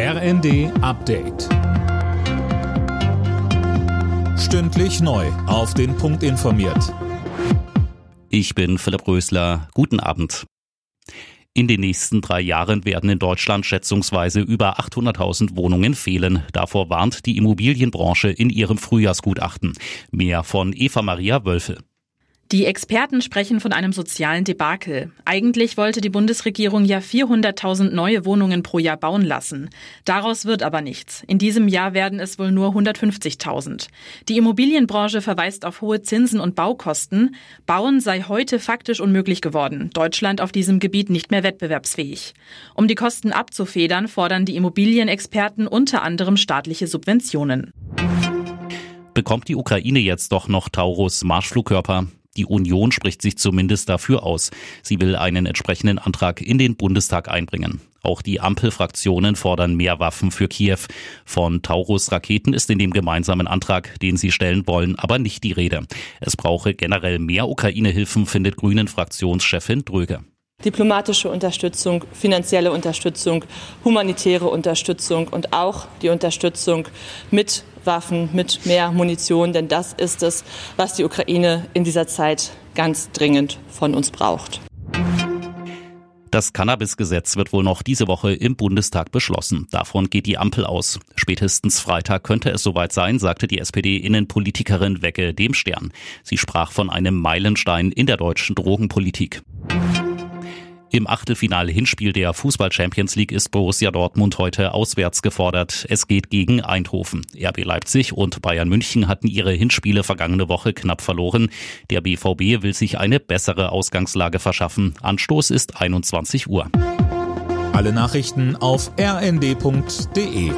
RND Update. Stündlich neu. Auf den Punkt informiert. Ich bin Philipp Rösler. Guten Abend. In den nächsten drei Jahren werden in Deutschland schätzungsweise über 800.000 Wohnungen fehlen. Davor warnt die Immobilienbranche in ihrem Frühjahrsgutachten. Mehr von Eva Maria Wölfe. Die Experten sprechen von einem sozialen Debakel. Eigentlich wollte die Bundesregierung ja 400.000 neue Wohnungen pro Jahr bauen lassen. Daraus wird aber nichts. In diesem Jahr werden es wohl nur 150.000. Die Immobilienbranche verweist auf hohe Zinsen und Baukosten. Bauen sei heute faktisch unmöglich geworden. Deutschland auf diesem Gebiet nicht mehr wettbewerbsfähig. Um die Kosten abzufedern, fordern die Immobilienexperten unter anderem staatliche Subventionen. Bekommt die Ukraine jetzt doch noch Taurus Marschflugkörper? Die Union spricht sich zumindest dafür aus. Sie will einen entsprechenden Antrag in den Bundestag einbringen. Auch die Ampelfraktionen fordern mehr Waffen für Kiew. Von Taurus-Raketen ist in dem gemeinsamen Antrag, den sie stellen wollen, aber nicht die Rede. Es brauche generell mehr Ukraine-Hilfen, findet Grünen-Fraktionschefin Dröge. Diplomatische Unterstützung, finanzielle Unterstützung, humanitäre Unterstützung und auch die Unterstützung mit Waffen, mit mehr Munition, denn das ist es, was die Ukraine in dieser Zeit ganz dringend von uns braucht. Das Cannabis-Gesetz wird wohl noch diese Woche im Bundestag beschlossen. Davon geht die Ampel aus. Spätestens Freitag könnte es soweit sein, sagte die SPD-Innenpolitikerin Wecke dem Stern. Sie sprach von einem Meilenstein in der deutschen Drogenpolitik. Im Achtelfinale-Hinspiel der Fußball-Champions League ist Borussia Dortmund heute auswärts gefordert. Es geht gegen Eindhoven. RB Leipzig und Bayern München hatten ihre Hinspiele vergangene Woche knapp verloren. Der BVB will sich eine bessere Ausgangslage verschaffen. Anstoß ist 21 Uhr. Alle Nachrichten auf rnd.de